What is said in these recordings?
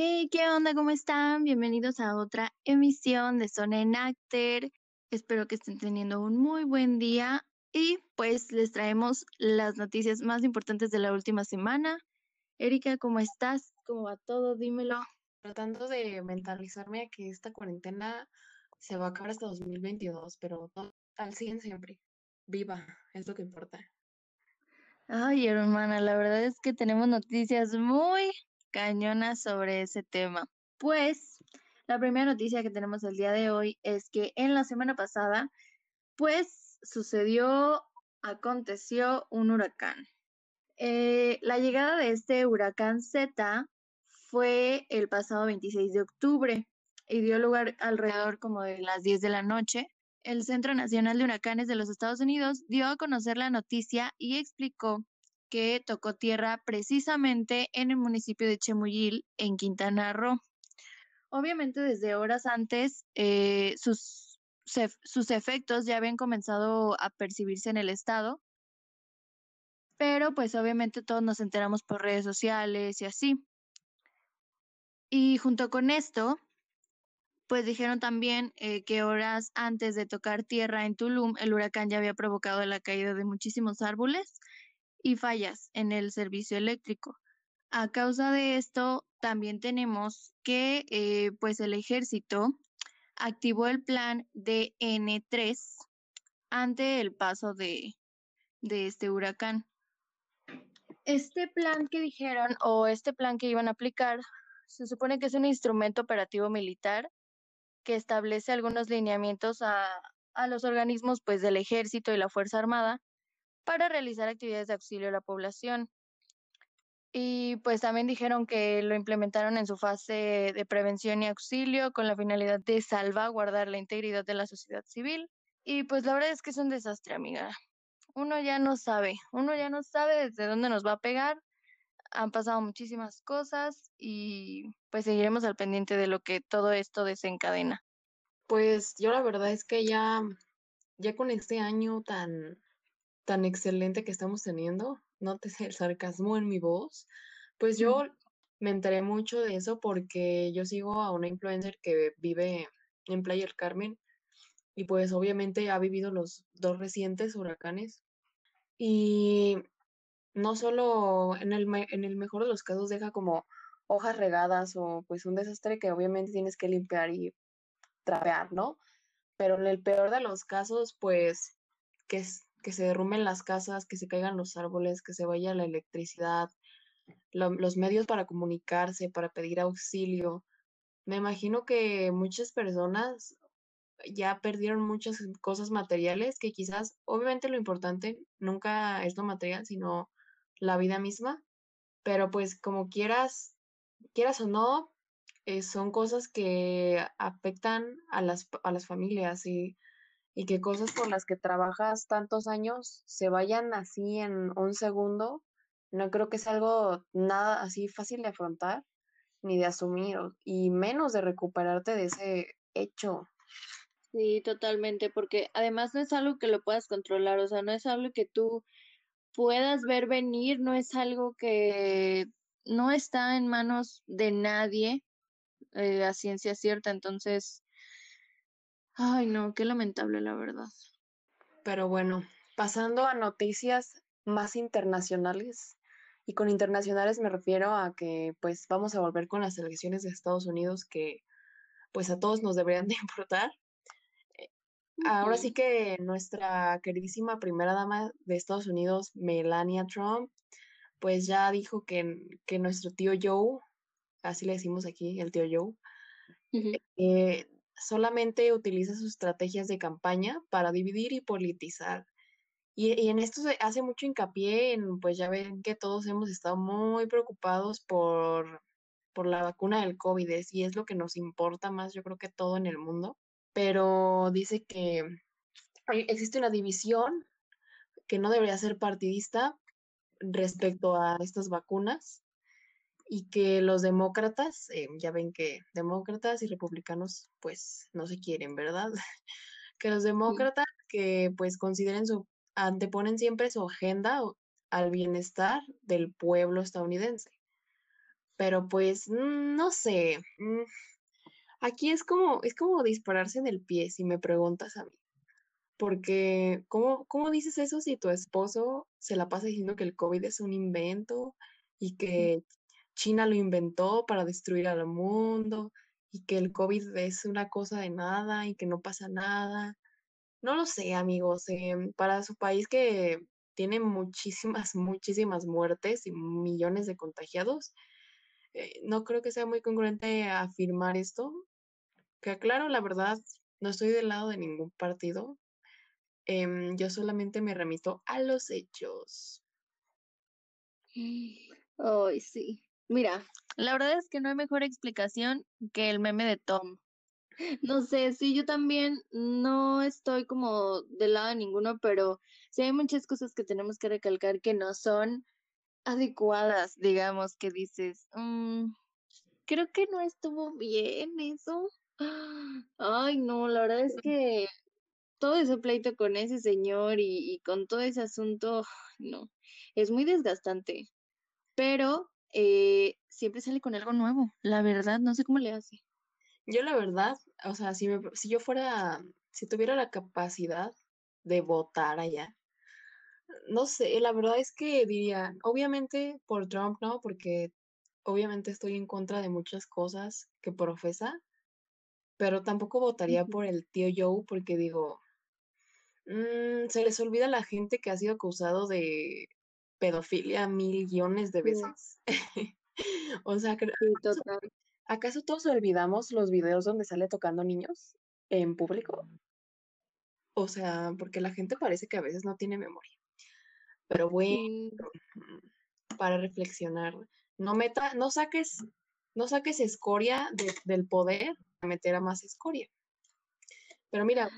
Hey, ¿qué onda? ¿Cómo están? Bienvenidos a otra emisión de Zona en Actor. Espero que estén teniendo un muy buen día y pues les traemos las noticias más importantes de la última semana. Erika, ¿cómo estás? ¿Cómo va todo? Dímelo. Tratando de mentalizarme a que esta cuarentena se va a acabar hasta 2022, pero al 100 siempre. Viva, es lo que importa. Ay, hermana, la verdad es que tenemos noticias muy cañonas sobre ese tema. Pues la primera noticia que tenemos el día de hoy es que en la semana pasada, pues sucedió, aconteció un huracán. Eh, la llegada de este huracán Z fue el pasado 26 de octubre y dio lugar alrededor como de las 10 de la noche. El Centro Nacional de Huracanes de los Estados Unidos dio a conocer la noticia y explicó que tocó tierra precisamente en el municipio de Chemuyil, en Quintana Roo. Obviamente desde horas antes eh, sus, sus efectos ya habían comenzado a percibirse en el estado, pero pues obviamente todos nos enteramos por redes sociales y así. Y junto con esto, pues dijeron también eh, que horas antes de tocar tierra en Tulum, el huracán ya había provocado la caída de muchísimos árboles y fallas en el servicio eléctrico. A causa de esto, también tenemos que eh, pues el ejército activó el plan DN3 ante el paso de, de este huracán. Este plan que dijeron o este plan que iban a aplicar se supone que es un instrumento operativo militar que establece algunos lineamientos a, a los organismos pues del ejército y la Fuerza Armada para realizar actividades de auxilio a la población. Y pues también dijeron que lo implementaron en su fase de prevención y auxilio con la finalidad de salvaguardar la integridad de la sociedad civil. Y pues la verdad es que es un desastre, amiga. Uno ya no sabe, uno ya no sabe desde dónde nos va a pegar. Han pasado muchísimas cosas y pues seguiremos al pendiente de lo que todo esto desencadena. Pues yo la verdad es que ya, ya con este año tan tan excelente que estamos teniendo, nótese el sarcasmo en mi voz, pues yo me enteré mucho de eso porque yo sigo a una influencer que vive en Playa del Carmen y pues obviamente ha vivido los dos recientes huracanes y no solo en el, en el mejor de los casos deja como hojas regadas o pues un desastre que obviamente tienes que limpiar y trapear, ¿no? Pero en el peor de los casos, pues que es que se derrumben las casas, que se caigan los árboles, que se vaya la electricidad, los medios para comunicarse, para pedir auxilio. Me imagino que muchas personas ya perdieron muchas cosas materiales que quizás, obviamente lo importante nunca es lo material, sino la vida misma, pero pues como quieras, quieras o no, eh, son cosas que afectan a las, a las familias y y que cosas por las que trabajas tantos años se vayan así en un segundo, no creo que sea algo nada así fácil de afrontar ni de asumir y menos de recuperarte de ese hecho. Sí, totalmente, porque además no es algo que lo puedas controlar, o sea, no es algo que tú puedas ver venir, no es algo que no está en manos de nadie eh, a ciencia cierta, entonces Ay, no, qué lamentable, la verdad. Pero bueno, pasando a noticias más internacionales, y con internacionales me refiero a que pues vamos a volver con las elecciones de Estados Unidos que pues a todos nos deberían de importar. Eh, ahora sí que nuestra queridísima primera dama de Estados Unidos, Melania Trump, pues ya dijo que, que nuestro tío Joe, así le decimos aquí, el tío Joe, solamente utiliza sus estrategias de campaña para dividir y politizar. Y, en esto se hace mucho hincapié en, pues ya ven que todos hemos estado muy preocupados por, por la vacuna del COVID y es lo que nos importa más, yo creo que todo en el mundo. Pero dice que existe una división que no debería ser partidista respecto a estas vacunas y que los demócratas, eh, ya ven que demócratas y republicanos pues no se quieren, ¿verdad? que los demócratas que pues consideren su, anteponen siempre su agenda al bienestar del pueblo estadounidense. Pero pues, mm, no sé. mm, Aquí es como, es como dispararse en el pie, si me preguntas a mí. Porque, ¿cómo, cómo dices eso si tu esposo se la pasa diciendo que el COVID es un invento y que China lo inventó para destruir al mundo y que el COVID es una cosa de nada y que no pasa nada? No lo sé, amigos. em, para su país que tiene muchísimas, muchísimas muertes y millones de contagiados, eh, no creo que sea muy congruente afirmar esto. Que claro, la verdad, no estoy del lado de ningún partido. em, yo solamente me remito a los hechos. Ay, sí. Mira, la verdad es que no hay mejor explicación que el meme de Tom. No sé, sí, yo también no estoy como del lado de ninguno, pero sí hay muchas cosas que tenemos que recalcar que no son adecuadas, digamos, que dices, "Mm, creo que no estuvo bien eso. Ay, no, la verdad es que todo ese pleito con ese señor y, y con todo ese asunto, no, es muy desgastante, pero eh, siempre sale con algo nuevo, la verdad, no sé cómo le hace. Yo la verdad, o sea, si, me- si yo fuera, si tuviera la capacidad de votar allá, no sé, la verdad es que diría, obviamente por Trump, ¿no? Porque obviamente estoy en contra de muchas cosas que profesa, pero tampoco votaría por el tío Joe porque digo, mm, se les olvida a la gente que ha sido acusado de pedofilia mil guiones de Sí, veces. O sea, cre- sí, total. ¿acaso todos olvidamos los videos donde sale tocando niños en público? O sea, porque la gente parece que a veces no tiene memoria. Pero bueno, mm, para reflexionar, no meta, no saques, no saques escoria de- del poder a meter a más escoria. Pero mira,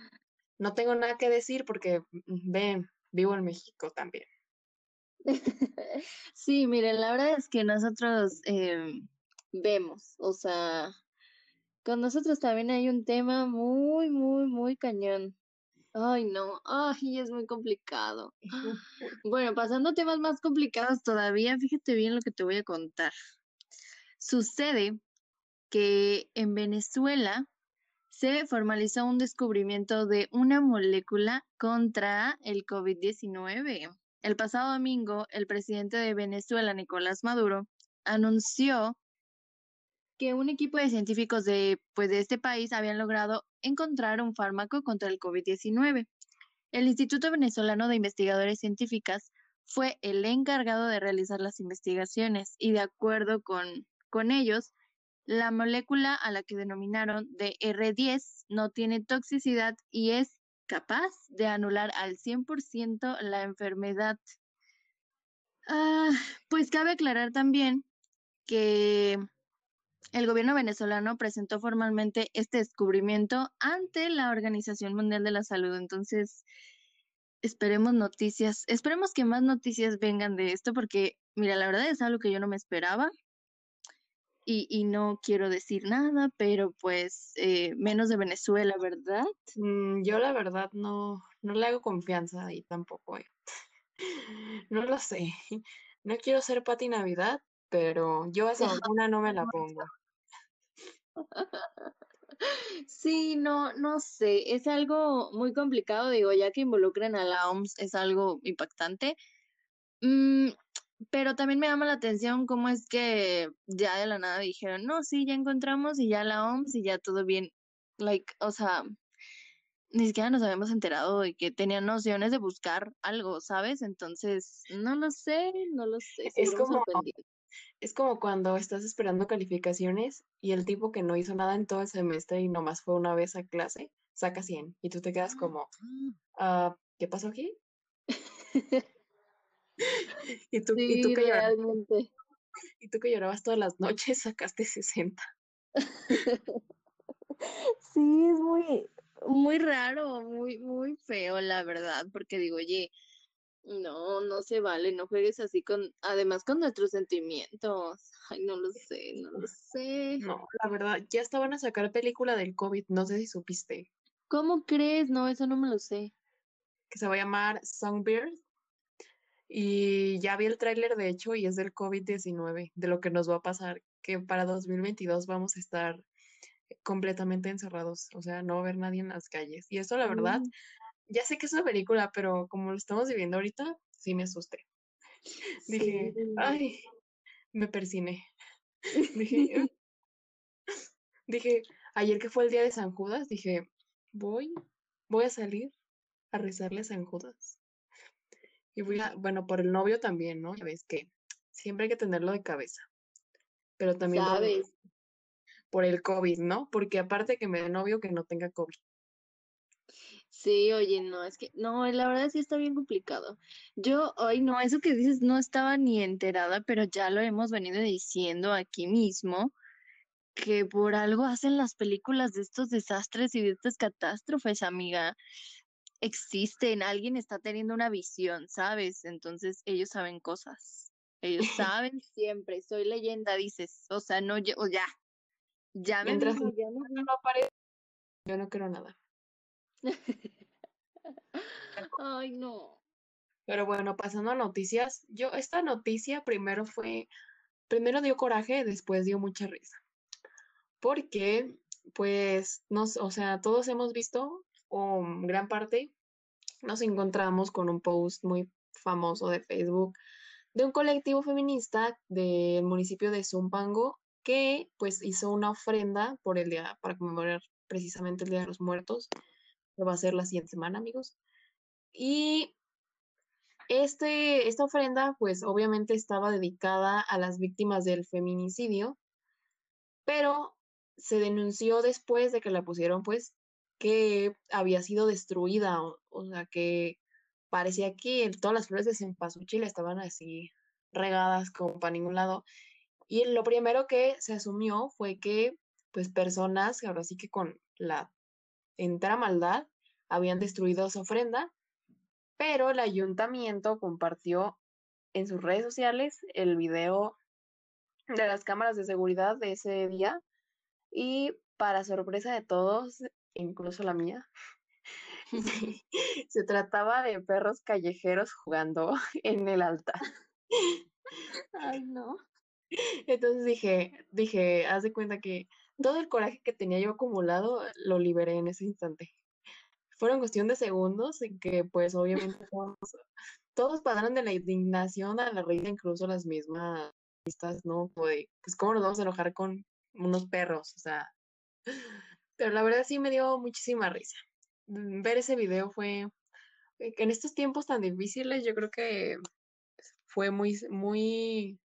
no tengo nada que decir porque, mm, ven, vivo en México también. Sí, miren, la verdad es que nosotros em, vemos, o sea, con nosotros también hay un tema muy, muy, muy cañón. Ay, no, ay, es muy complicado. Bueno, pasando a temas más complicados todavía, fíjate bien lo que te voy a contar. Sucede que en Venezuela se formalizó un descubrimiento de una molécula contra el COVID-19. El pasado domingo, el presidente de Venezuela, Nicolás Maduro, anunció que un equipo de científicos de, pues, de este país habían logrado encontrar un fármaco contra el COVID-19. El Instituto Venezolano de Investigadores Científicas fue el encargado de realizar las investigaciones y de acuerdo con, con ellos, la molécula a la que denominaron DR10 no tiene toxicidad y es capaz de anular al 100% la enfermedad. Ah, pues cabe aclarar también que el gobierno venezolano presentó formalmente este descubrimiento ante la Organización Mundial de la Salud. Entonces, esperemos noticias, esperemos que más noticias vengan de esto porque, mira, la verdad es algo que yo no me esperaba y, y no quiero decir nada, pero pues eh, menos de Venezuela, ¿verdad? Mm, yo la verdad no, no le hago confianza y tampoco, eh. No lo sé. No quiero ser Pati Navidad, pero yo esa vacuna no me la pongo. Sí, no, no sé, es algo muy complicado, digo, ya que involucren a la OMS es algo impactante. Mm, pero también me llama la atención cómo es que ya de la nada dijeron, no, sí, ya encontramos y ya la OMS y ya todo bien. Like, o sea, ni siquiera nos habíamos enterado de que tenían nociones de buscar algo, ¿sabes? Entonces, no lo sé, no lo sé, Es como, es como cuando estás esperando calificaciones y el tipo que no hizo nada en todo el semestre y nomás fue una vez a clase, saca 100 y tú te quedas como, ah, ¿qué pasó aquí? Y tú, y tú que llorabas, y tú que llorabas todas las noches, sacaste 60. Sí, es muy, muy raro, muy, muy feo, la verdad, porque digo, oye, no, no se vale, no juegues así con, además con nuestros sentimientos. Ay, no lo sé, no lo sé. No, la verdad, ya estaban a sacar película del COVID, no sé si supiste, ¿Cómo crees? No, eso no me lo sé. que se va a llamar Songbird y ya vi el tráiler de hecho y es del COVID-19, de lo que nos va a pasar que para 2022 vamos a estar completamente encerrados, o sea, no va a haber nadie en las calles. Y esto, la verdad, Mm, ya sé que es una película, pero como lo estamos viviendo ahorita, sí me asusté. Dije, ay, me persiné. Dije, dije, ayer que fue el día de San Judas, dije, voy, voy a salir a rezarle a San Judas. Y voy a, bueno, por el novio también, ¿no? Ya ves que siempre hay que tenerlo de cabeza, pero también por, ¿Sabes? por el COVID, ¿no? Porque aparte que me dé novio que no tenga COVID. Sí, oye, no, es que, no, la verdad sí está bien complicado. Yo, ay, no, eso que dices no estaba ni enterada, pero ya lo hemos venido diciendo aquí mismo, que por algo hacen las películas de estos desastres y de estas catástrofes, amiga. Existen, alguien está teniendo una visión, ¿sabes? Entonces ellos saben cosas. Ellos saben siempre, soy leyenda, dices, o sea, no, ya, o ya, ya me Mientras dijo, el ya me mundo no aparece, yo no creo nada. Ay, no. Pero bueno, pasando a noticias, yo esta noticia primero fue, primero dio coraje, después dio mucha risa. Porque, pues, nos, o sea, todos hemos visto, o gran parte, nos encontramos con un post muy famoso de Facebook de un colectivo feminista del municipio de Zumpango que pues hizo una ofrenda por el día, para conmemorar precisamente el Día de los Muertos, que va a ser la siguiente semana, amigos. Y este, esta ofrenda pues obviamente estaba dedicada a las víctimas del feminicidio, pero se denunció después de que la pusieron pues que había sido destruida, o, sea que parecía que todas las flores de cempasúchil estaban así regadas como para ningún lado. Y lo primero que se asumió fue que, pues, personas, ahora sí que con la entera maldad, habían destruido esa ofrenda, pero el ayuntamiento compartió en sus redes sociales el video de las cámaras de seguridad de ese día y para sorpresa de todos, incluso la mía, Sí, se trataba de perros callejeros jugando en el altar. Ay, no. Entonces dije, dije, haz de cuenta que todo el coraje que tenía yo acumulado lo liberé en ese instante. Fueron cuestión de segundos en que pues obviamente todos, todos pasaron de la indignación a la risa, incluso las mismas pistas, ¿no? Como de, pues cómo nos vamos a enojar con unos perros, o sea. Pero la verdad sí me dio muchísima risa. Mm, Ver ese video fue, eh, en estos tiempos tan difíciles, yo creo que fue muy, muy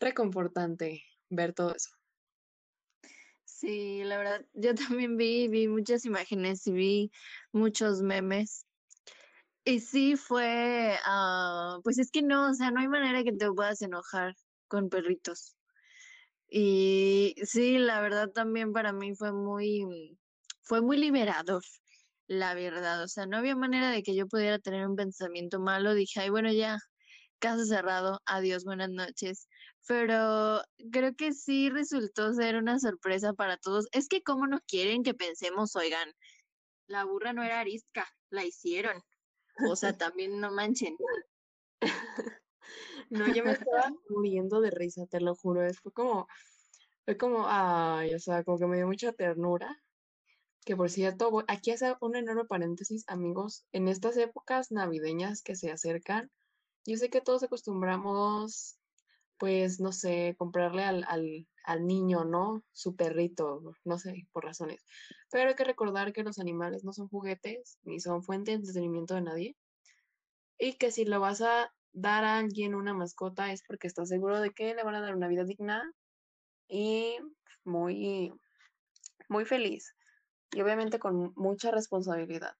reconfortante ver todo eso. Sí, la verdad, yo también vi, vi muchas imágenes y vi muchos memes. Y sí fue, ah, pues es que no, o sea, no hay manera que te puedas enojar con perritos. Y sí, la verdad también para mí fue muy, fue muy liberador, la verdad. O sea, no había manera de que yo pudiera tener un pensamiento malo. Dije, ay, bueno, ya, caso cerrado, adiós, buenas noches. Pero creo que sí resultó ser una sorpresa para todos. Es que cómo no quieren que pensemos, oigan, la burra no era arisca, la hicieron. O sea, también no manchen. No, yo me estaba muriendo de risa, te lo juro. es- Fue como, fue como, ay, o sea, como que me dio mucha ternura. Que por cierto, voy- aquí hace un enorme paréntesis, amigos, en estas épocas navideñas que se acercan, yo sé que todos acostumbramos, pues, no sé, comprarle al, al, al niño, ¿no? Su perrito, no sé, por razones. Pero hay que recordar que los animales no son juguetes, ni son fuente de entretenimiento de nadie. Y que si lo vas a dar a alguien una mascota es porque estás seguro de que le van a dar una vida digna y muy, muy feliz. Y obviamente con mucha responsabilidad.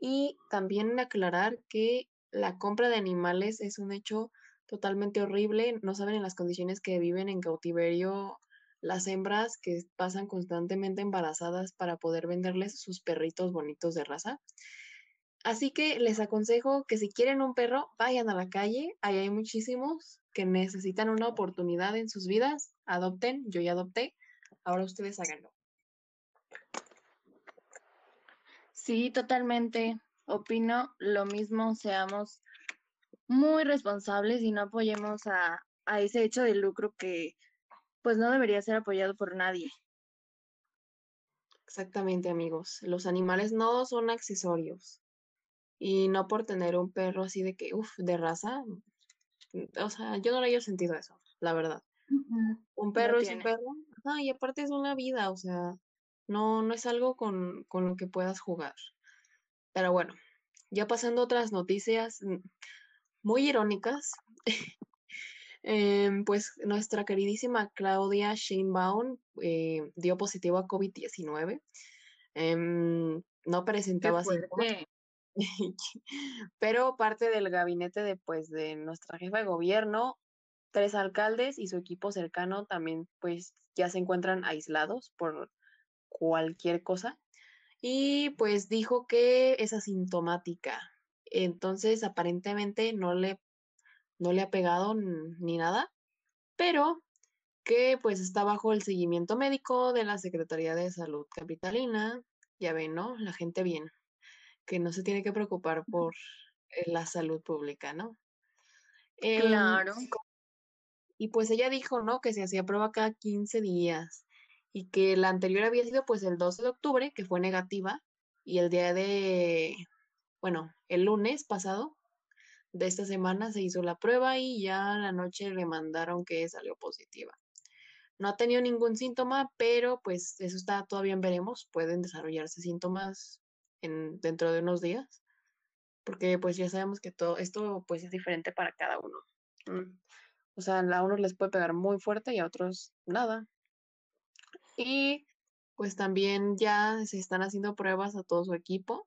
Y también aclarar que la compra de animales es un hecho totalmente horrible. No saben en las condiciones que viven en cautiverio las hembras que pasan constantemente embarazadas para poder venderles sus perritos bonitos de raza. Así que les aconsejo que si quieren un perro, vayan a la calle. Ahí hay muchísimos que necesitan una oportunidad en sus vidas. Adopten, yo ya adopté. Ahora ustedes háganlo. Sí, totalmente. Opino lo mismo, seamos muy responsables y no apoyemos a, a ese hecho de lucro que, pues no debería ser apoyado por nadie. Exactamente, amigos. Los animales no son accesorios. Y no por tener un perro así de que, uff, de raza. O sea, yo no le haya sentido eso, la verdad. Un perro es un perro. Ah, y aparte es una vida, o sea, no, no es algo con, con lo que puedas jugar. Pero bueno, ya pasando a otras noticias mm, muy irónicas. Em, pues nuestra queridísima Claudia Sheinbaum eh, dio positivo a COVID-19. Em, no presentaba síntomas. Pero parte del gabinete de, pues, de nuestra jefa de gobierno, tres alcaldes y su equipo cercano también pues ya se encuentran aislados por cualquier cosa. Y pues dijo que es asintomática. Entonces aparentemente no le no le ha pegado ni nada, pero que pues está bajo el seguimiento médico de la Secretaría de Salud Capitalina. Ya ven, ¿no? La gente bien, que no se tiene que preocupar por eh, la salud pública, ¿no? Em, claro. Y pues ella dijo, ¿no? Que se hacía prueba cada 15 días y que la anterior había sido pues el 12 de octubre, que fue negativa, y el día de, bueno, el lunes pasado de esta semana se hizo la prueba y ya la noche le mandaron que salió positiva. No ha tenido ningún síntoma, pero pues eso está todavía veremos. Pueden desarrollarse síntomas en, dentro de unos días, porque pues ya sabemos que todo esto pues es diferente para cada uno. Mm. O sea, a unos les puede pegar muy fuerte y a otros nada. Y pues también ya se están haciendo pruebas a todo su equipo,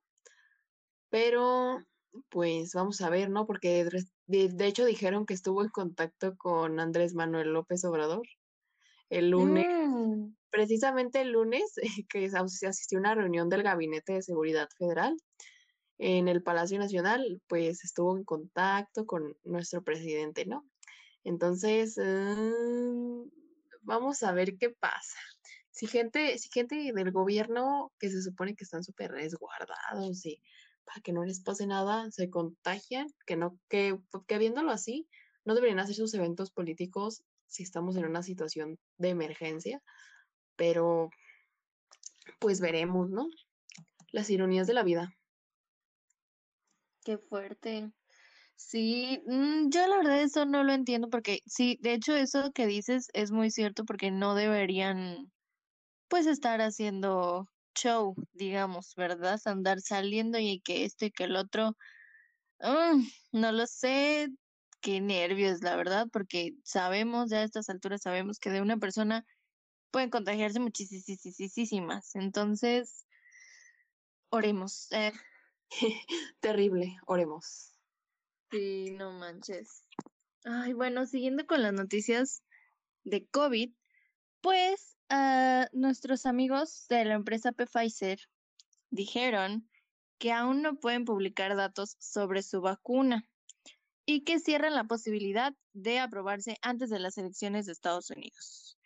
pero pues vamos a ver, ¿no? Porque de, hecho dijeron que estuvo en contacto con Andrés Manuel López Obrador el lunes, mm. precisamente el lunes, que asistió a una reunión del Gabinete de Seguridad Federal en el Palacio Nacional, pues estuvo en contacto con nuestro presidente, ¿no? Entonces, mm, vamos a ver qué pasa. Si gente, si gente del gobierno que se supone que están súper resguardados y para que no les pase nada, se contagian, que no, que, que viéndolo así, no deberían hacer sus eventos políticos si estamos en una situación de emergencia, pero pues veremos, ¿no? Las ironías de la vida. Qué fuerte. Sí, mm, yo la verdad eso no lo entiendo porque sí, de hecho eso que dices es muy cierto porque no deberían pues estar haciendo show, digamos, ¿verdad? Andar saliendo y que esto y que el otro. Mm, no lo sé, qué nervios, la verdad, porque sabemos, ya a estas alturas sabemos que de una persona pueden contagiarse muchísimas. Entonces, oremos. Eh. Terrible, oremos. Sí, no manches. Ay, bueno, siguiendo con las noticias de COVID, pues uh, nuestros amigos de la empresa Pfizer dijeron que aún no pueden publicar datos sobre su vacuna y que cierran la posibilidad de aprobarse antes de las elecciones de Estados Unidos.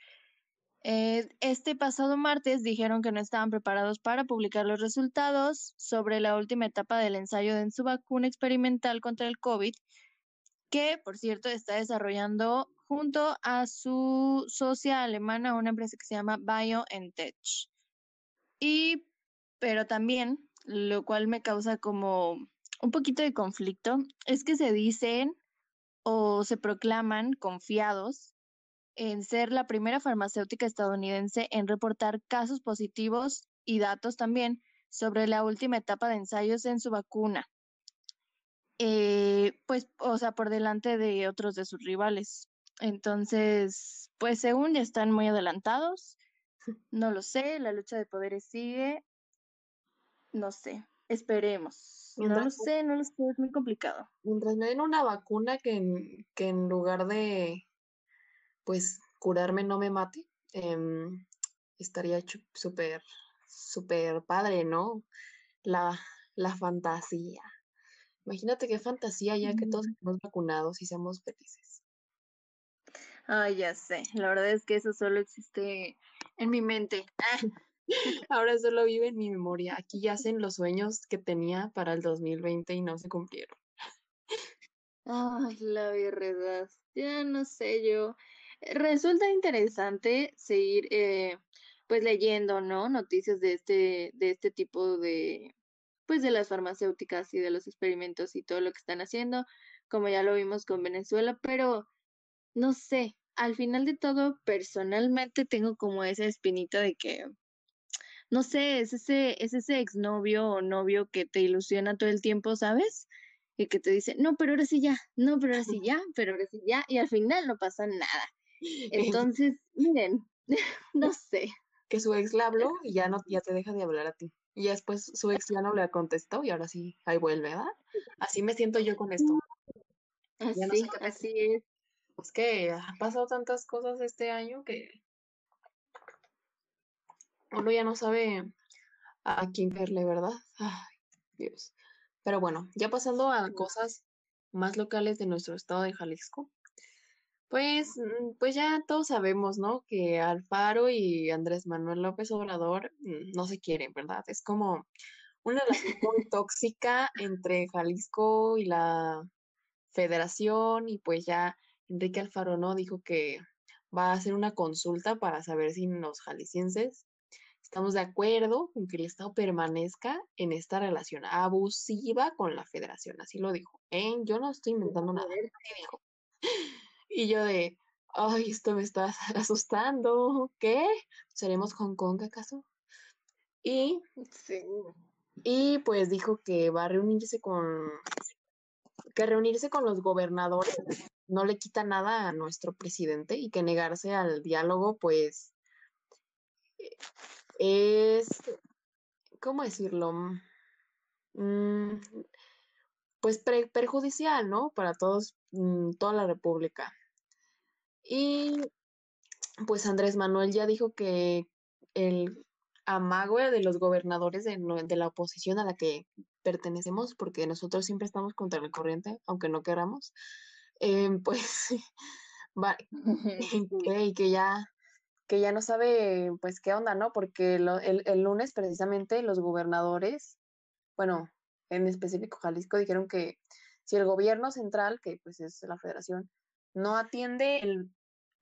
Eh, este pasado martes dijeron que no estaban preparados para publicar los resultados sobre la última etapa del ensayo de su vacuna experimental contra el COVID, que por cierto está desarrollando junto a su socia alemana, una empresa que se llama BioNTech. Y, pero también, lo cual me causa como un poquito de conflicto, es que se dicen o se proclaman confiados en ser la primera farmacéutica estadounidense en reportar casos positivos y datos también sobre la última etapa de ensayos en su vacuna. Eh, pues, o sea, por delante de otros de sus rivales. Entonces, pues según ya están muy adelantados, no lo sé, la lucha de poderes sigue, no sé, esperemos. no lo sé, no lo sé, es muy complicado. Mientras me den una vacuna que en, que en lugar de, pues, curarme no me mate, em, estaría súper, súper padre, ¿no? La, la fantasía. Imagínate qué fantasía ya que todos estamos vacunados y seamos felices. Ay, ya sé. La verdad es que eso solo existe en mi mente. Ahora solo vive en mi memoria. Aquí yacen los sueños que tenía para el 2020 y no se cumplieron. Ay, la verdad. Ya no sé yo. Resulta interesante seguir, eh, pues leyendo, ¿no? Noticias de este, de este tipo de, pues de las farmacéuticas y de los experimentos y todo lo que están haciendo, como ya lo vimos con Venezuela, pero no sé, al final de todo, personalmente tengo como esa espinita de que, no sé, es ese, es ese exnovio o novio que te ilusiona todo el tiempo, ¿sabes? Y que te dice, no, pero ahora sí ya, no, pero ahora sí ya, pero ahora sí ya, y al final no pasa nada. Entonces, miren, no sé. Que su ex la habló y ya no, ya te deja de hablar a ti. Y después su ex ya no le contestó y ahora sí, ahí vuelve, ¿verdad? Así me siento yo con esto. Así, así es. Es que han pasado tantas cosas este año que uno ya no sabe a quién verle, ¿verdad? Ay, Dios. Pero bueno, ya pasando a cosas más locales de nuestro estado de Jalisco, pues, mm, pues ya todos sabemos, ¿no? Que Alfaro y Andrés Manuel López Obrador mm, no se quieren, ¿verdad? Es como una relación muy tóxica entre Jalisco y la federación y pues ya Enrique Alfaro, ¿no? Dijo que va a hacer una consulta para saber si los jaliscienses estamos de acuerdo con que el Estado permanezca en esta relación abusiva con la federación. Así lo dijo. ¿eh? Yo no estoy inventando nada. Dijo. Y yo de, ay, esto me está asustando. ¿Qué? ¿Seremos Hong Kong acaso? Y, y pues dijo que va a reunirse con que reunirse con los gobernadores no le quita nada a nuestro presidente y que negarse al diálogo, pues, es, ¿cómo decirlo? Mm, pues perjudicial, ¿no? Para todos, mm, toda la República. Y pues Andrés Manuel ya dijo que el amago de los gobernadores de, de la oposición a la que pertenecemos, porque nosotros siempre estamos contra la corriente, aunque no queramos, em, pues, va, y que ya que ya no sabe pues qué onda, ¿no? Porque el, el, lunes precisamente los gobernadores, bueno, en específico Jalisco, dijeron que si el gobierno central, que pues es la federación, no atiende el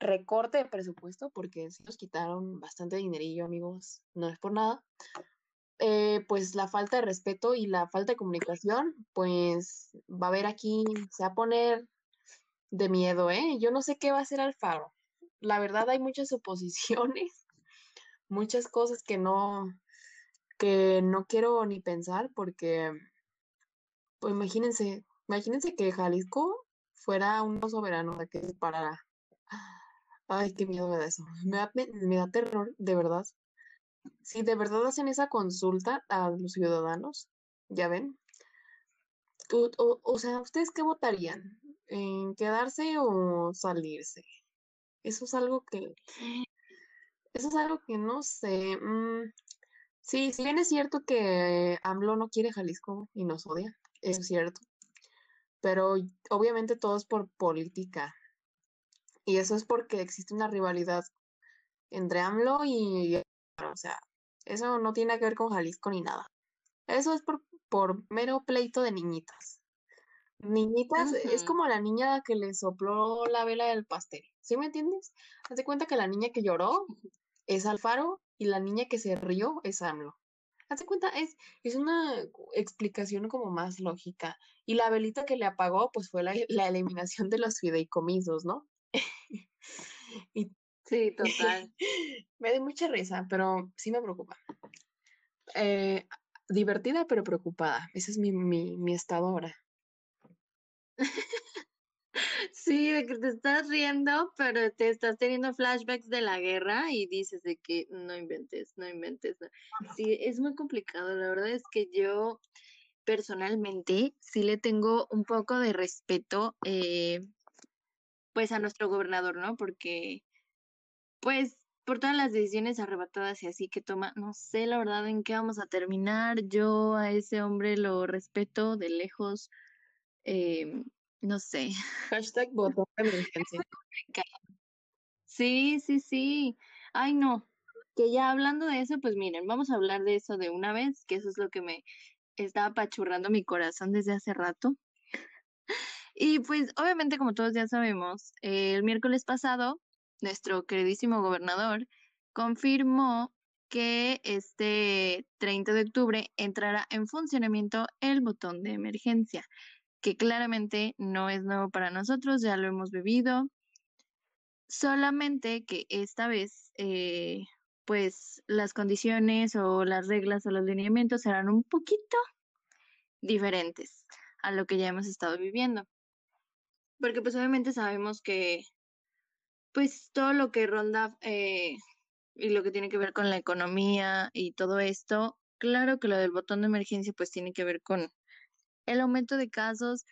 recorte de presupuesto, porque se nos quitaron bastante dinerillo, amigos, no es por nada, eh, pues la falta de respeto y la falta de comunicación, pues va a haber aquí, se va a poner de miedo, ¿eh? Yo no sé qué va a hacer Alfaro. La verdad hay muchas oposiciones, muchas cosas que no, que no quiero ni pensar porque, pues imagínense, imagínense que Jalisco fuera un soberano de que se parara. Ay, qué miedo me da eso. Me da, me da terror, de verdad. Si de verdad hacen esa consulta a los ciudadanos, ya ven. O, sea, ¿ustedes qué votarían? ¿En quedarse o salirse? Eso es algo que. Eso es algo que no sé. Mm, sí, si bien es cierto que AMLO no quiere Jalisco y nos odia, es cierto. Pero obviamente todo es por política. Y eso es porque existe una rivalidad entre AMLO y o sea, eso no tiene que ver con Jalisco ni nada. Eso es por, por mero pleito de niñitas. Niñitas, es como la niña que le sopló la vela del pastel. ¿Sí me entiendes? Haz de cuenta que la niña que lloró es Alfaro y la niña que se rió es AMLO. Haz de cuenta, es, es una explicación como más lógica. Y la velita que le apagó, pues fue la, la eliminación de los fideicomisos, ¿no? y Sí, total. me da mucha risa, pero sí me preocupa. Eh, divertida, pero preocupada. Ese es mi, mi, mi estado ahora. Sí, de que te estás riendo, pero te estás teniendo flashbacks de la guerra y dices de que no inventes, no inventes. Sí, es muy complicado. La verdad es que yo personalmente sí le tengo un poco de respeto, eh, pues a nuestro gobernador, ¿no? Porque pues por todas las decisiones arrebatadas y así que toma, no sé la verdad en qué vamos a terminar. Yo a ese hombre lo respeto de lejos, em, no sé. Hashtag voto Sí, sí, sí. Ay, no. Que ya hablando de eso, pues miren, vamos a hablar de eso de una vez, que eso es lo que me estaba apachurrando mi corazón desde hace rato. Y pues obviamente, como todos ya sabemos, el miércoles pasado nuestro queridísimo gobernador, confirmó que este 30 de octubre entrará en funcionamiento el botón de emergencia, que claramente no es nuevo para nosotros, ya lo hemos vivido, solamente que esta vez, eh, pues las condiciones o las reglas o los lineamientos serán un poquito diferentes a lo que ya hemos estado viviendo. Porque pues obviamente sabemos que pues todo lo que ronda eh, y lo que tiene que ver con la economía y todo esto, claro que lo del botón de emergencia pues tiene que ver con el aumento de casos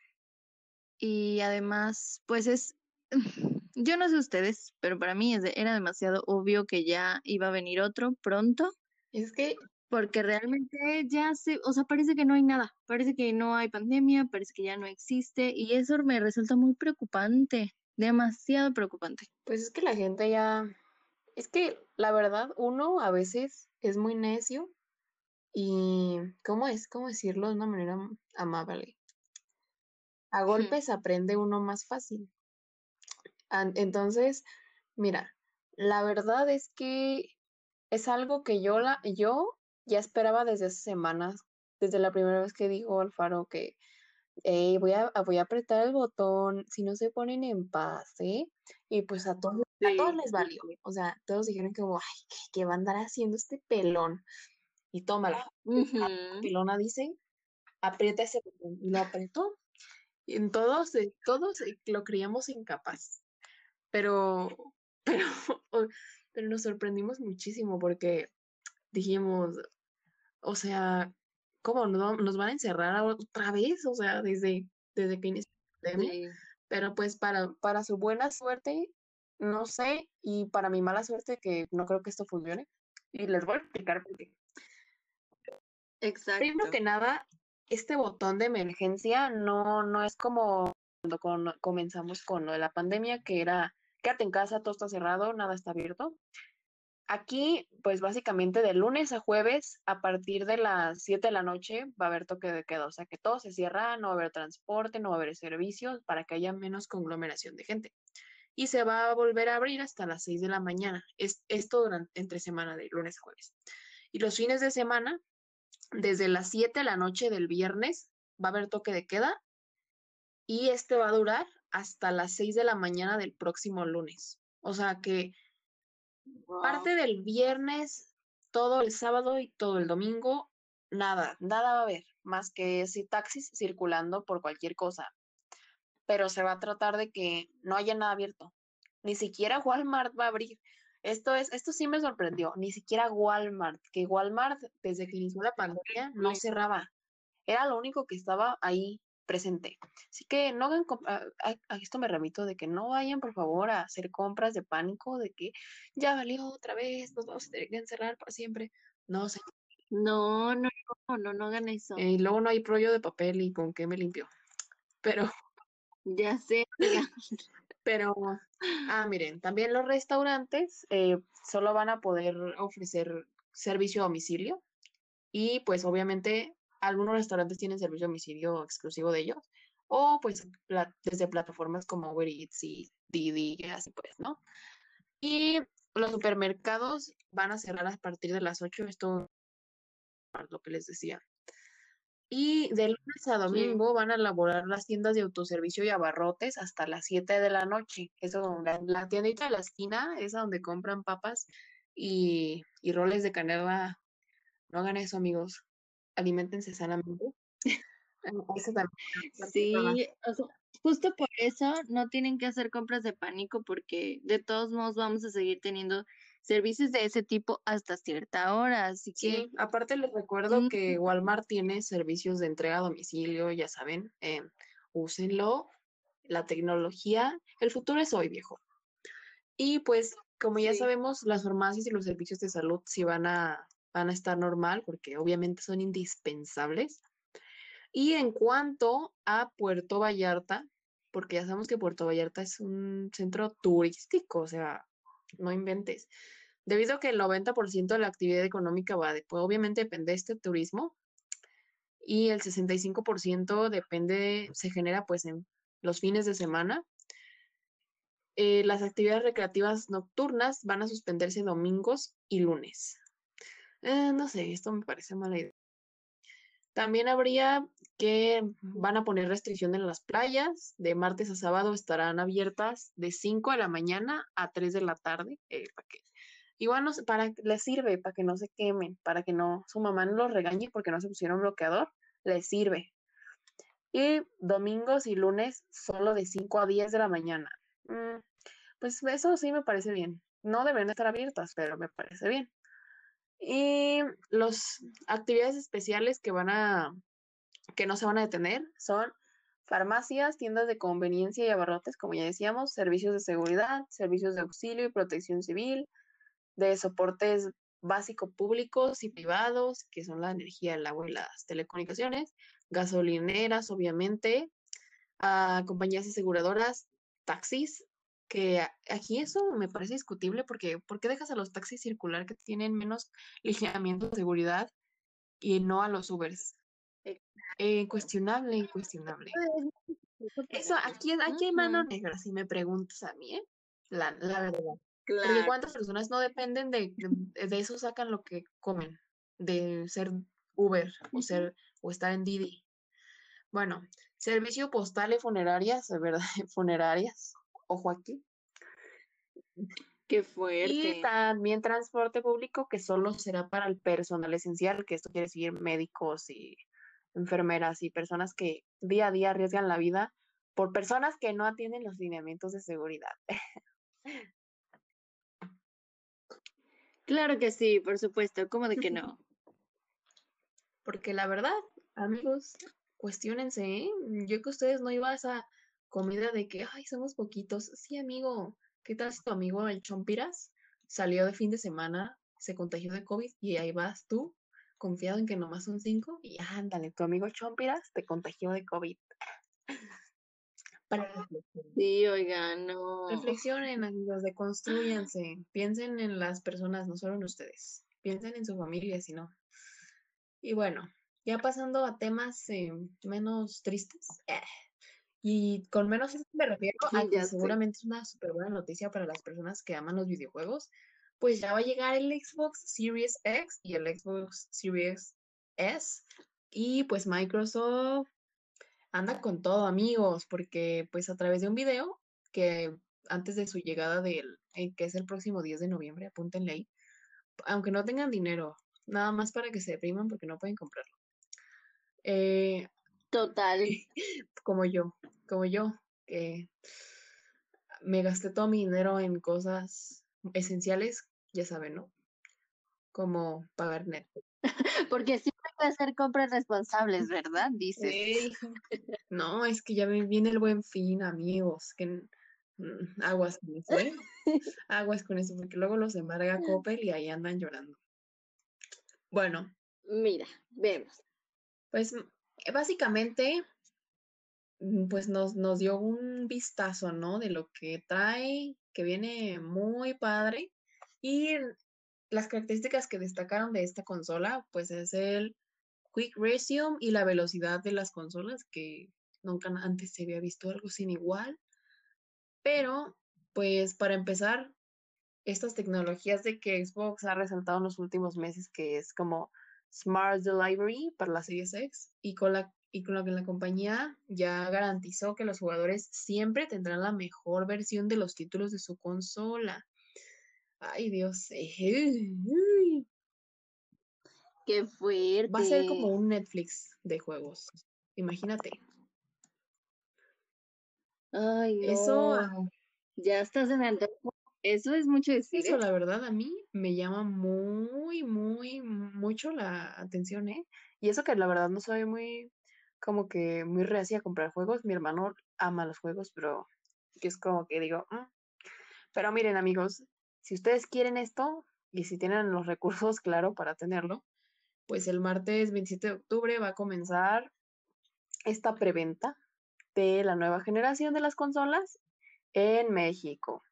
y además pues es, yo no sé ustedes, pero para mí era demasiado obvio que ya iba a venir otro pronto. Es que porque realmente ya se, o sea, parece que no hay nada, parece que no hay pandemia, parece que ya no existe y eso me resulta muy preocupante, demasiado preocupante. Pues es que la gente ya, es que la verdad uno a veces es muy necio y, ¿cómo es? ¿Cómo decirlo de una manera amable? A golpes aprende uno más fácil. Entonces, mira, la verdad es que es algo que yo, la, yo ya esperaba desde hace semanas, desde la primera vez que dijo Alfaro que voy, a, voy a apretar el botón, si no se ponen en paz, ¿eh? Y pues a todos, a todos les valió. O sea, todos dijeron que, ay, ¿qué, va a andar haciendo este pelón? Y tómala. La pelona dice, aprieta ese botón. Y lo apretó. Y en todos, todos lo creíamos incapaz. Pero, pero, pero nos sorprendimos muchísimo porque dijimos, o sea, ¿cómo nos van a encerrar otra vez? O sea, desde, desde que inició la pandemia. Pero pues para, para su buena suerte, no sé, y para mi mala suerte, que no creo que esto funcione. Y les voy a explicar por qué. Exacto. Primero que nada, este botón de emergencia no, no es como cuando comenzamos con lo de la pandemia, que era quédate en casa, todo está cerrado, nada está abierto. Aquí, pues básicamente de lunes a jueves, a partir de las 7 de la noche, va a haber toque de queda. O sea que todo se cierra, no va a haber transporte, no va a haber servicios para que haya menos conglomeración de gente. Y se va a volver a abrir hasta las 6 de la mañana. Es, esto durante, entre semana de lunes a jueves. Y los fines de semana, desde las 7 de la noche del viernes, va a haber toque de queda. Y este va a durar hasta las 6 de la mañana del próximo lunes. O sea que Parte del viernes, todo el sábado y todo el domingo, nada, nada va a haber, más que si taxis circulando por cualquier cosa. Pero se va a tratar de que no haya nada abierto. Ni siquiera Walmart va a abrir. Esto es, esto sí me sorprendió. Ni siquiera Walmart, que Walmart desde que inició la pandemia no cerraba. Era lo único que estaba ahí presente. Así que no hagan, a, esto me remito de que no vayan por favor a hacer compras de pánico, de que ya valió otra vez, nos vamos a tener que encerrar para siempre. No sé. No, no, no, no, no hagan eso. y luego no hay rollo de papel y con qué me limpio. Pero. Ya sé. Pero, ah, miren, también los restaurantes eh, solo van a poder ofrecer servicio a domicilio y pues obviamente algunos restaurantes tienen servicio de domicilio exclusivo de ellos, o pues desde plataformas como Uber Eats y Didi, así pues, ¿no? Y los supermercados van a cerrar a partir de las 8, esto es lo que les decía. Y de lunes a domingo van a elaborar las tiendas de autoservicio y abarrotes hasta las 7 de la noche. Eso, la, la tiendita de la esquina, es donde compran papas y, y roles de canela. No hagan eso, amigos alimentense sanamente. sí, justo por eso no tienen que hacer compras de pánico porque de todos modos vamos a seguir teniendo servicios de ese tipo hasta cierta hora, así sí, aparte les recuerdo que Walmart tiene servicios de entrega a domicilio, ya saben, eh, úsenlo, la tecnología, el futuro es hoy, viejo. Y pues, como ya sabemos, las farmacias y los servicios de salud sí van a van a estar normal porque obviamente son indispensables. Y en cuanto a Puerto Vallarta, porque ya sabemos que Puerto Vallarta es un centro turístico, o sea, no inventes. Debido a que el 90% de la actividad económica va de, pues obviamente depende de este turismo y el 65% depende, se genera pues en los fines de semana. eh, las actividades recreativas nocturnas van a suspenderse domingos y lunes. Eh, no sé, esto me parece mala idea. También habría que van a poner restricción en las playas. De martes a sábado estarán abiertas de 5 de la mañana a 3 de la tarde. Eh, para que, igual no, para, les sirve para que no se quemen, para que no su mamá no los regañe porque no se pusieron bloqueador. Les sirve. Y domingos y lunes solo de 5 a 10 de la mañana. Mm, pues eso sí me parece bien. No deben estar abiertas, pero me parece bien. Y las actividades especiales que van a, que no se van a detener son farmacias, tiendas de conveniencia y abarrotes, como ya decíamos, servicios de seguridad, servicios de auxilio y protección civil, de soportes básicos públicos y privados, que son la energía, el agua y las telecomunicaciones, gasolineras, obviamente, a compañías aseguradoras, taxis, que aquí eso me parece discutible porque ¿por qué dejas a los taxis circular que tienen menos lineamiento de seguridad y no a los Ubers? Eh, cuestionable, incuestionable. Eso, aquí, aquí hay mano negra, si me preguntas a mí, ¿eh? La, la verdad. Porque cuántas personas no dependen de, de eso, sacan lo que comen, de ser Uber o ser o estar en Didi. Bueno, servicio postal y funerarias, ¿verdad? Funerarias ojo aquí. Qué fuerte. Y también transporte público que solo será para el personal esencial, que esto quiere decir médicos y enfermeras y personas que día a día arriesgan la vida por personas que no atienden los lineamientos de seguridad. Claro que sí, por supuesto, ¿cómo de que no? Porque la verdad, amigos, cuestionense, ¿eh? Yo que ustedes no iban a comida de que, ay, somos poquitos. Sí, amigo, ¿qué tal si tu amigo el Chompiras salió de fin de semana, se contagió de COVID y ahí vas tú, confiado en que nomás son cinco? Y ándale, tu amigo Chompiras te contagió de COVID. Para Sí, oigan, no. Reflexionen, amigos, deconstruyanse. Piensen en las personas, no solo en ustedes. Piensen en su familia, si no. Y bueno, ya pasando a temas eh, menos tristes. Eh, y con menos me refiero a que seguramente es una súper buena noticia para las personas que aman los videojuegos. Pues ya va a llegar el Xbox Series X y el Xbox Series S. Y pues Microsoft anda con todo, amigos, porque pues a través de un video que antes de su llegada del, eh, que es el próximo 10 de noviembre, apúntenle ahí, aunque no tengan dinero, nada más para que se depriman porque no pueden comprarlo. Eh, Total. Como yo, como yo, que me gasté todo mi dinero en cosas esenciales, ya saben, ¿no? Como pagar Netflix. Porque siempre hay que hacer compras responsables, ¿verdad? Dice. No, es que ya viene el buen fin, amigos, que mm, aguas con eso, ¿eh? Aguas con eso, porque luego los embarga Coppel y ahí andan llorando. Bueno. Mira, vemos. Pues básicamente, mm, pues nos, nos dio un vistazo, ¿no? De lo que trae, que viene muy padre. Y las características que destacaron de esta consola, pues es el Quick Resume y la velocidad de las consolas, que nunca antes se había visto algo sin igual. Pero, pues para empezar, estas tecnologías de que Xbox ha resaltado en los últimos meses, que es como Smart Delivery para la Series X y con, la, y con lo que la compañía ya garantizó que los jugadores siempre tendrán la mejor versión de los títulos de su consola. Ay, Dios. Qué fuerte. Va a ser como un Netflix de juegos. Imagínate. Ay, no. Eso. Ya estás en el eso es mucho decir. Eso, ¿eh? la verdad, a mí me llama muy, muy, mucho la atención, ¿eh? Y eso que la verdad no soy muy, como que muy reacia a comprar juegos. Mi hermano ama los juegos, pero es como que digo, mm". pero miren, amigos, si ustedes quieren esto y si tienen los recursos, claro, para tenerlo, pues el martes 27 de octubre va a comenzar esta preventa de la nueva generación de las consolas en México.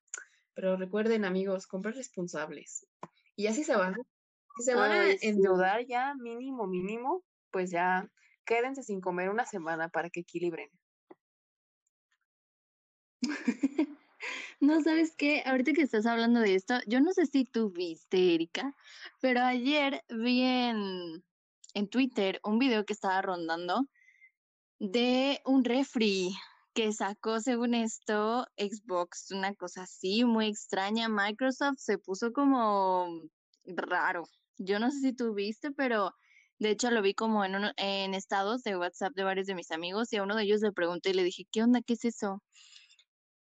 Pero recuerden, amigos, comprar responsables. Y así se van. Si se van a endeudar ya mínimo, mínimo, pues ya quédense sin comer una semana para que equilibren. No sabes qué, ahorita que estás hablando de esto, yo no sé si tú viste, Erika, pero ayer vi en, en Twitter un video que estaba rondando de un refri que sacó, según esto, Xbox, una cosa así muy extraña. Microsoft se puso como raro. Yo no sé si tú viste, pero de hecho lo vi como en, uno, en estados de WhatsApp de varios de mis amigos y a uno de ellos le pregunté y le dije, ¿qué onda? ¿Qué es eso?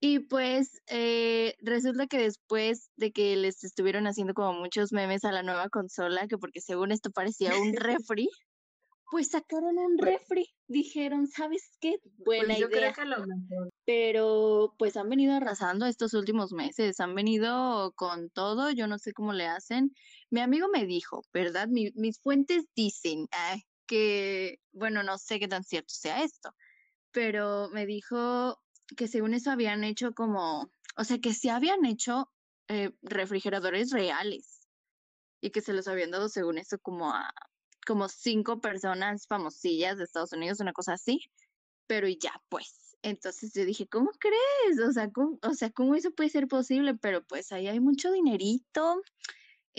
Y pues eh, resulta que después de que les estuvieron haciendo como muchos memes a la nueva consola, que porque según esto parecía un refri, pues sacaron un refri. Dijeron, ¿sabes qué? Buena Pues yo idea. creo que lo mejor. Pero pues han venido arrasando estos últimos meses, han venido con todo, yo no sé cómo le hacen. Mi amigo me dijo, ¿verdad? Mi- mis fuentes dicen que, bueno, no sé qué tan cierto sea esto, pero me dijo que según eso habían hecho como, o sea, que sí habían hecho eh, refrigeradores reales y que se los habían dado según eso como a como cinco personas famosillas de Estados Unidos, una cosa así, pero y ya pues. Entonces yo dije, ¿cómo crees? O sea, ¿cómo, o sea, ¿cómo eso puede ser posible? Pero pues ahí hay mucho dinerito,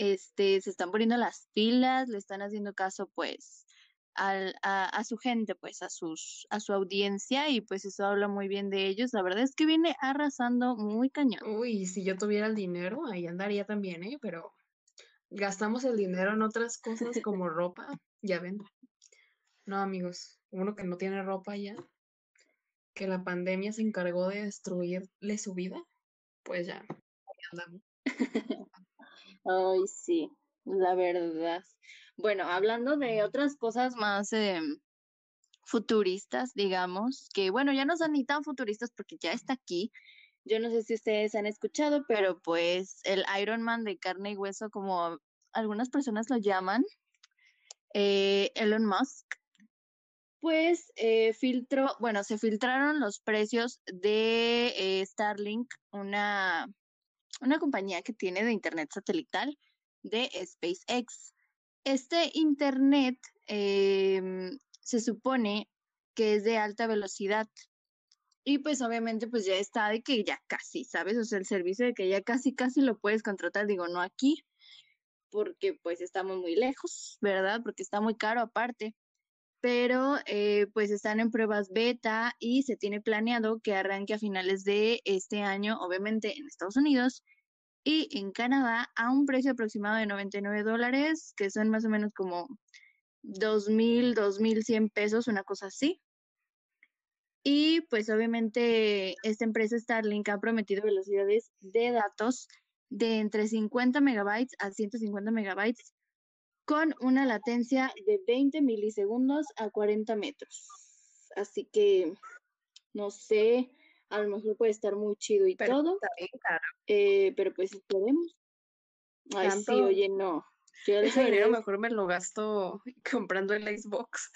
este, se están poniendo las pilas, le están haciendo caso pues al, a, a su gente, pues a sus, a su audiencia, y pues eso habla muy bien de ellos. La verdad es que viene arrasando muy cañón. Uy, si yo tuviera el dinero, ahí andaría también, ¿eh? Pero gastamos el dinero en otras cosas como ropa, ya ven. No, amigos, uno que no tiene ropa ya, que la pandemia se encargó de destruirle su vida, pues ya, ahí andamos. Ay, sí, la verdad. Bueno, hablando de otras cosas más em, futuristas, digamos, que bueno, ya no son ni tan futuristas porque ya está aquí. Yo no sé si ustedes han escuchado, pero pues el Iron Man de carne y hueso, como algunas personas lo llaman, eh, Elon Musk, pues eh, filtró, bueno, se filtraron los precios de eh, Starlink, una, una compañía que tiene de internet satelital de SpaceX. Este internet em, se supone que es de alta velocidad y pues obviamente pues ya está de que ya casi, ¿sabes? O sea, el servicio de que ya casi, casi lo puedes contratar, digo, no aquí, porque pues estamos muy lejos, ¿verdad? Porque está muy caro aparte. Pero eh, pues están en pruebas beta y se tiene planeado que arranque a finales de este año, obviamente en Estados Unidos y en Canadá a un precio aproximado de 99 dólares, que son más o menos como 2.000, 2.100 pesos, una cosa así. Y pues obviamente esta empresa Starlink ha prometido velocidades de datos de entre 50 megabytes a 150 megabytes con una latencia de 20 milisegundos a 40 metros. Así que no sé, a lo mejor puede estar muy chido y Pero todo, bien caro. eh, pero pues esperemos. Ay, sí, Tanto- oye, no. Yo Ese dinero mejor me lo gasto comprando el Xbox.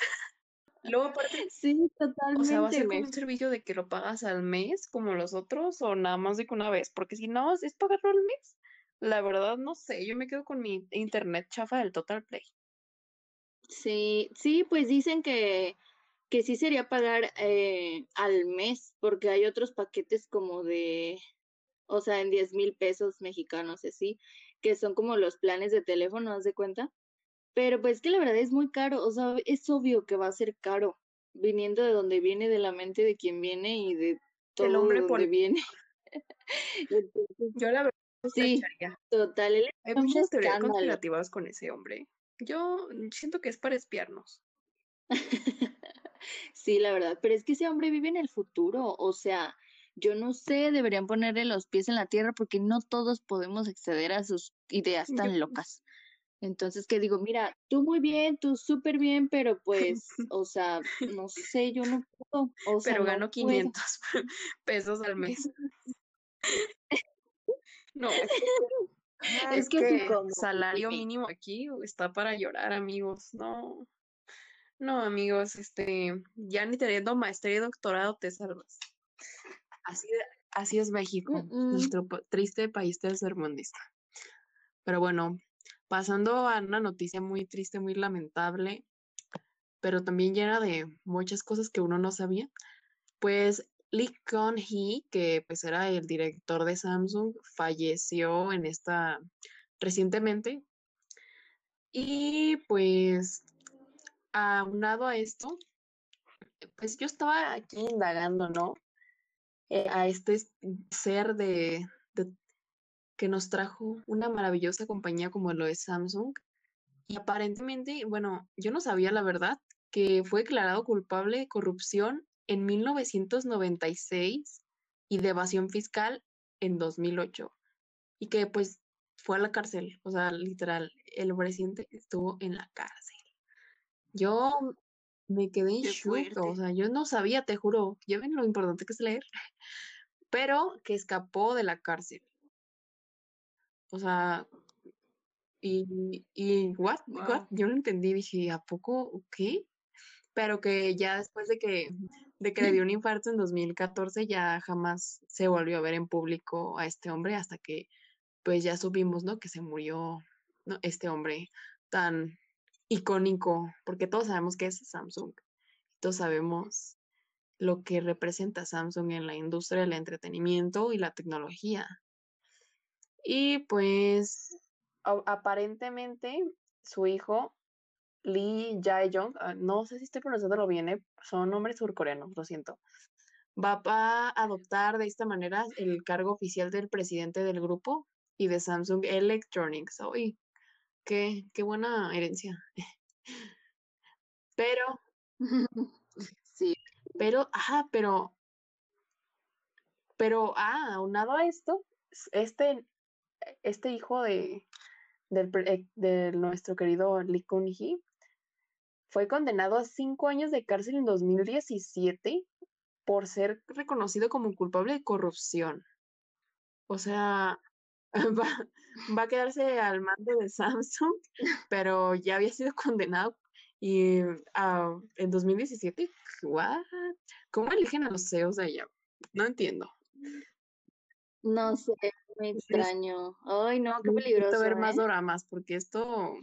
Luego, aparte, Sí, o sea, ¿va a totalmente. ser como un servicio de que lo pagas al mes como los otros o nada más de que una vez? Porque si no, es pagarlo al mes. La verdad, no sé, yo me quedo con mi internet chafa del Total Play. Sí, sí, pues dicen que, que sí sería pagar eh, al mes, porque hay otros paquetes como de, o sea, en 10 mil pesos mexicanos, así, que son como los planes de teléfono, ¿haz de cuenta? Pero pues que la verdad es muy caro, o sea, es obvio que va a ser caro, viniendo de donde viene, de la mente de quien viene y de todo hombre de donde pol- viene. Yo la verdad sí, sospecharía. total, él Hay muchas teorías conspirativas con ese hombre. Yo siento que es para espiarnos. Sí, la verdad, pero es que ese hombre vive en el futuro, o sea, yo no sé, deberían ponerle los pies en la tierra porque no todos podemos acceder a sus ideas tan locas. Entonces, que digo, mira, tú muy bien, tú súper bien, pero pues, o sea, no sé, yo no puedo, o sea, Pero no gano puedo. 500 pesos al mes. No, es que, Es que sí, como, salario mínimo aquí está para llorar, amigos. No, no, amigos, este, ya ni teniendo maestría y doctorado te salvas. Así, así es México, Mm, mm. nuestro triste país tercermundista. Pero bueno, pasando a una noticia muy triste, muy lamentable, pero también llena de muchas cosas que uno no sabía, pues Lee Kun-hee, que pues era el director de Samsung, falleció en esta recientemente. Y pues aunado a esto, pues yo estaba aquí indagando, ¿no? Eh, a este ser de, que nos trajo una maravillosa compañía como lo es Samsung. Y aparentemente, bueno, yo no sabía la verdad, que fue declarado culpable de corrupción en 1996 y de evasión fiscal en 2008. Y que pues fue a la cárcel, o sea, literal, el presidente estuvo en la cárcel. Yo me quedé en shock, o sea, yo no sabía, te juro, ya ven lo importante que es leer, pero que escapó de la cárcel. O sea, y, y what, what, yo no entendí, dije, ¿a poco qué? Pero que ya después de que, de que le dio un infarto en 2014, ya jamás se volvió a ver en público a este hombre hasta que pues ya supimos, ¿no? Que se murió este hombre tan icónico, porque todos sabemos que es Samsung. Todos sabemos lo que representa Samsung en la industria del entretenimiento y la tecnología. Y pues aparentemente su hijo, Lee Jae-jong, ah, no sé si estoy pronunciándolo bien, ¿eh? son nombres surcoreanos, lo siento, va a adoptar de esta manera el cargo oficial del presidente del grupo y de Samsung Electronics. Uy, qué, qué buena herencia. Pero, sí, pero, ajá, pero, pero, ah, aunado a esto, este, este hijo de, del, eh, de nuestro querido Lee Kun-hee fue condenado a cinco años de cárcel en 2017 por ser reconocido como culpable de corrupción. O sea, va, a quedarse al mando de Samsung, pero ya había sido condenado y uh, en 2017, ¿what? ¿Cómo eligen a los CEOs de ella? No entiendo. No sé, muy extraño. Ay, no, qué peligroso. Necesito ver más ¿eh? dramas porque esto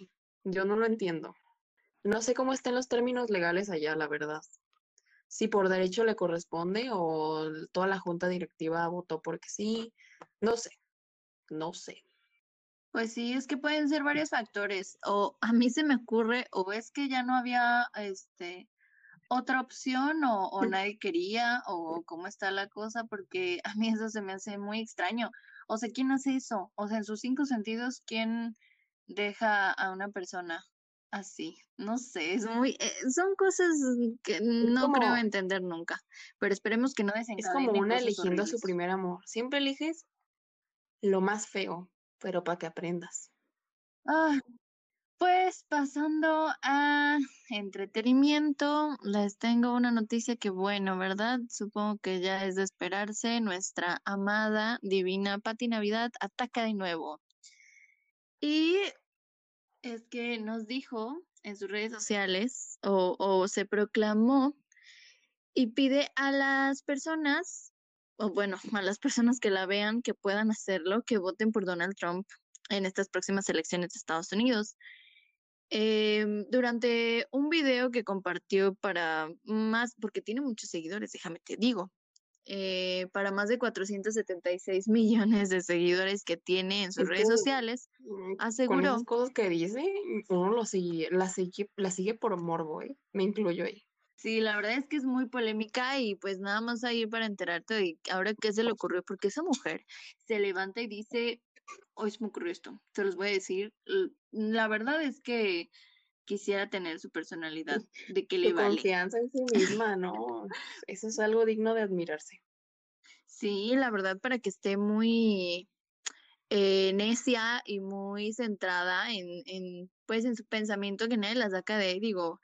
yo no lo entiendo. No sé cómo están los términos legales allá, la verdad. Si por derecho le corresponde o toda la junta directiva votó porque sí, no sé no sé. Pues sí, es que pueden ser varios factores. O a mí se me ocurre, o es que ya no había este otra opción, o, o nadie quería, o cómo está la cosa, porque a mí eso se me hace muy extraño. O sea, ¿quién hace eso? O sea, en sus cinco sentidos, ¿quién deja a una persona así? No sé, es muy, eh, son cosas que no creo entender nunca, pero esperemos que no desencadenen. Es como una eligiendo a su primer amor. Siempre eliges lo más feo, pero para que aprendas. Ah, pues pasando a entretenimiento, les tengo una noticia que bueno, ¿verdad? Supongo que ya es de esperarse. Nuestra amada, divina Pati Navidad ataca de nuevo. Y es que nos dijo en sus redes sociales o, o se proclamó y pide a las personas o bueno, a las personas que la vean que puedan hacerlo, que voten por Donald Trump en estas próximas elecciones de Estados Unidos. Em, durante un video que compartió para más, porque tiene muchos seguidores, déjame te digo, eh, para más de 476 millones de seguidores que tiene en sus redes sociales, mm, aseguró. Con cosas que dice, uno lo sigue, la sigue, la sigue por morbo, ¿eh? me incluyo ahí. Sí, la verdad es que es muy polémica y pues nada más ahí para enterarte de ahora qué se le ocurrió, porque esa mujer se levanta y dice, hoy se me ocurrió esto, se los voy a decir, la verdad es que quisiera tener su personalidad, de que le vale. confianza en sí misma, ¿no? Eso es algo digno de admirarse. Sí, la verdad para que esté muy eh, necia y muy centrada en, en, pues en su pensamiento que nadie la saca de digo,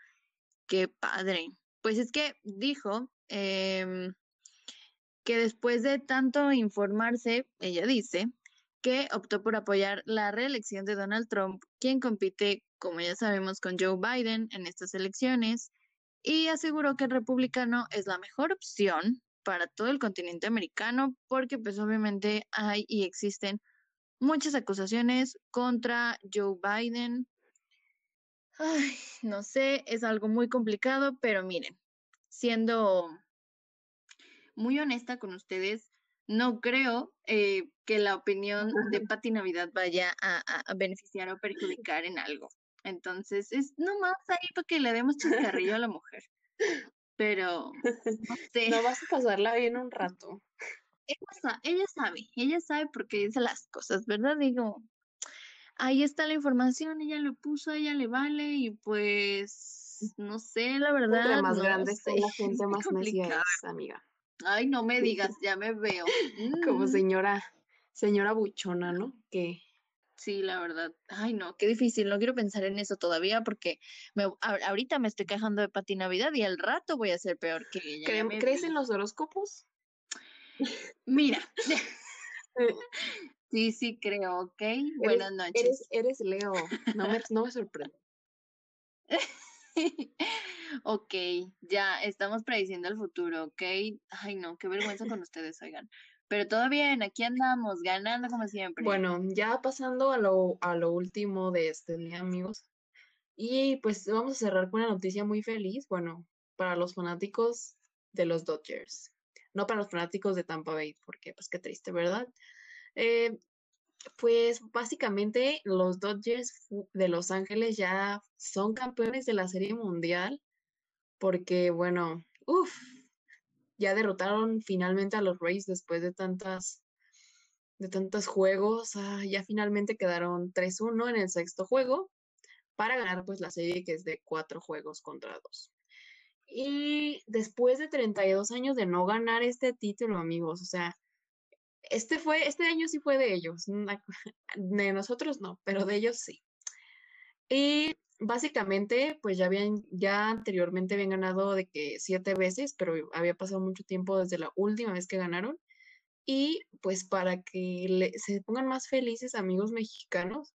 qué padre. Pues es que dijo em, que después de tanto informarse, ella dice que optó por apoyar la reelección de Donald Trump, quien compite, como ya sabemos, con Joe Biden en estas elecciones, y aseguró que el republicano es la mejor opción para todo el continente americano, porque pues obviamente hay y existen muchas acusaciones contra Joe Biden Ay, no sé, es algo muy complicado, pero miren, siendo muy honesta con ustedes, no creo eh, que la opinión de Patti Navidad vaya a, a, beneficiar o perjudicar en algo. Entonces, es nomás ahí para que le demos chascarrillo a la mujer. Pero, no sé. No vas a pasarla bien un rato. Ella, ella sabe, ella sabe porque dice las cosas, ¿verdad? Digo, ahí está la información, ella lo puso, ella le vale y pues, no sé, la verdad. Entre más grande la gente, más necia amiga. Ay, no me digas, ya me veo. Como mm. señora, señora buchona, ¿no? Que Sí, la verdad. Ay, no, qué difícil. No quiero pensar en eso todavía porque me, ahorita me estoy quejando de Pati Navidad y al rato voy a ser peor que ella. ¿Crees en los horóscopos? Mira. sí, sí creo, ¿ok? Buenas noches. Eres, Leo. No me, no me sorprende. ok, ya estamos prediciendo el futuro, ¿ok? Ay, no, qué vergüenza con ustedes, oigan. Pero todo bien, aquí andamos, ganando como siempre. Bueno, ya pasando a lo, a lo último de este día, amigos. Y pues vamos a cerrar con una noticia muy feliz, bueno, para los fanáticos de los Dodgers. No para los fanáticos de Tampa Bay, porque pues qué triste, ¿verdad? Eh, pues básicamente los Dodgers de Los Ángeles ya son campeones de la Serie Mundial, porque bueno, uff, ya derrotaron finalmente a los Rays después de tantas de tantos juegos, ah, ya finalmente quedaron 3-1 en el sexto juego para ganar pues la serie que es de cuatro juegos contra dos. Y después de 32 años de no ganar este título, amigos, o sea, este fue, este año sí fue de ellos, de nosotros no, pero de ellos sí. Y básicamente, pues ya habían, ya anteriormente habían ganado de que siete veces, pero había pasado mucho tiempo desde la última vez que ganaron. Y pues para que se pongan más felices amigos mexicanos,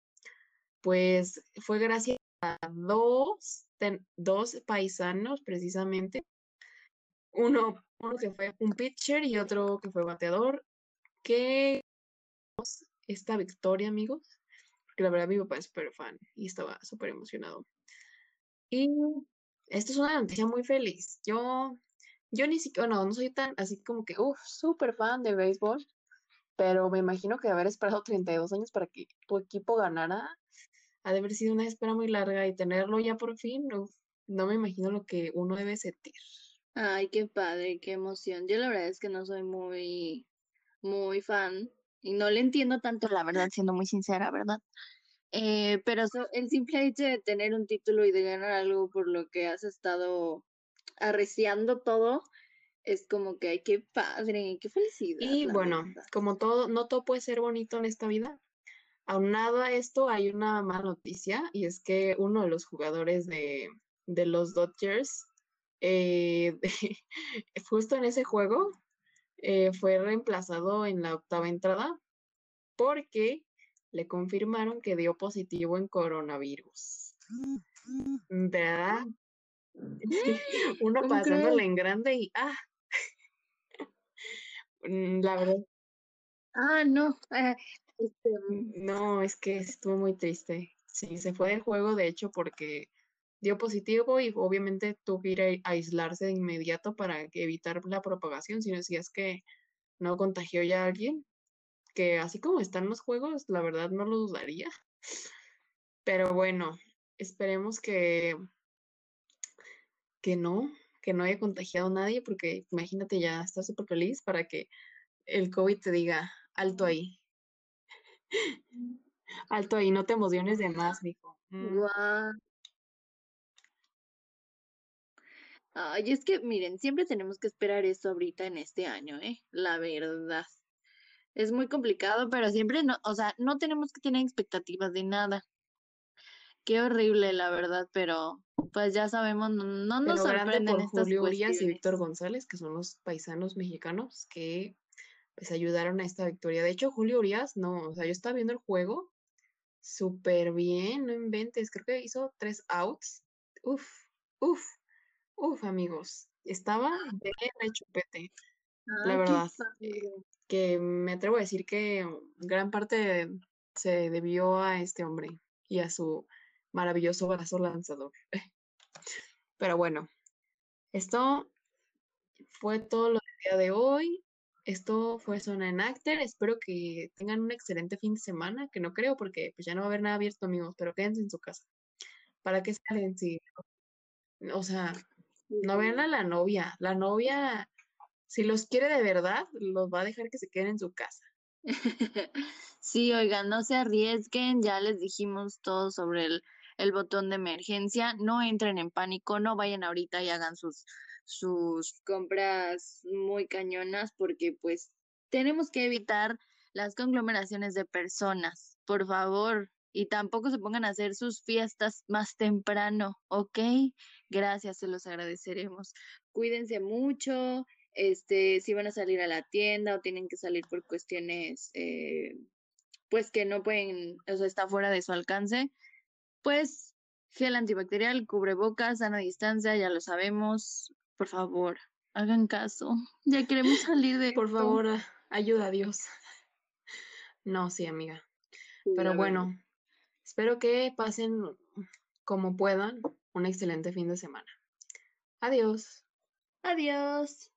pues fue gracias a dos, dos paisanos precisamente. Uno, uno que fue un pitcher y otro que fue bateador, que esta victoria, amigos porque la verdad mi papá es súper fan y estaba súper emocionado. Y esto es una noticia muy feliz. Yo, yo ni siquiera, no, no soy tan así como que, uff, súper fan de béisbol, pero me imagino que haber esperado 32 años para que tu equipo ganara ha de haber sido una espera muy larga y tenerlo ya por fin, no me imagino lo que uno debe sentir. Ay, qué padre, qué emoción. Yo la verdad es que no soy muy, muy fan y no le entiendo tanto, la verdad, siendo muy sincera, ¿verdad? Eh, pero el simple hecho de tener un título y de ganar algo por lo que has estado arreciando todo, es como que, ay, qué padre, qué felicidad. Y bueno, como todo, no todo puede ser bonito en esta vida. Aunado a esto, hay una mala noticia, y es que uno de los jugadores de, de los Dodgers, eh, justo en ese juego, eh, fue reemplazado en la octava entrada porque le confirmaron que dio positivo en coronavirus. ¿Verdad? Uno pasándole en grande y ah. Mm, la verdad. Ah, no. Ah, este, mm, no, es que estuvo muy triste. Sí, se fue del juego, de hecho, porque dio positivo y obviamente tuvo que ir a aislarse de inmediato para evitar la propagación, si no si es que no contagió ya a alguien, que así como están los juegos, la verdad no lo dudaría. Pero bueno, esperemos que, que no, que no haya contagiado a nadie, porque imagínate ya, estás súper feliz para que el COVID te diga, alto ahí. alto ahí, no te emociones de más, mijo. Mm. Ay, es que miren, siempre tenemos que esperar eso ahorita en este año, ¿eh? La verdad. Es muy complicado, pero siempre no, o sea, no tenemos que tener expectativas de nada. Qué horrible, la verdad, pero pues ya sabemos, no, no nos sorprenden por Julio Urias y Víctor González, que son los paisanos mexicanos que pues ayudaron a esta victoria. De hecho, Julio Urias, no, o sea, yo estaba viendo el juego súper bien, no inventes, creo que hizo tres outs. Uf, uf, Uf, amigos, estaba de rechupete, la verdad. Eh, que me atrevo a decir que gran parte se debió a este hombre y a su maravilloso brazo lanzador. Pero bueno, esto fue todo lo de día de hoy. Esto fue Zona en Actor. Espero que tengan un excelente fin de semana, que no creo porque pues ya no va a haber nada abierto, amigos, pero quédense en su casa. ¿Para qué salen si o sea, no vean a la novia. La novia, si los quiere de verdad, los va a dejar que se queden en su casa. Sí, oigan, no se arriesguen, ya les dijimos todo sobre el, botón de emergencia, no entren en pánico, no vayan ahorita y hagan sus, sus compras muy cañonas porque pues tenemos que evitar las conglomeraciones de personas, por favor, y tampoco se pongan a hacer sus fiestas más temprano, ¿ok? Gracias, se los agradeceremos. Cuídense mucho, este, si van a salir a la tienda o tienen que salir por cuestiones, eh, pues que no pueden, o sea, está fuera de su alcance, pues gel antibacterial, cubrebocas, sana distancia, ya lo sabemos. Por favor, hagan caso. Ya queremos salir de. Por favor, ayuda a Dios. No, sí, amiga. Pero bueno, espero que pasen como puedan un excelente fin de semana. Adiós. Adiós.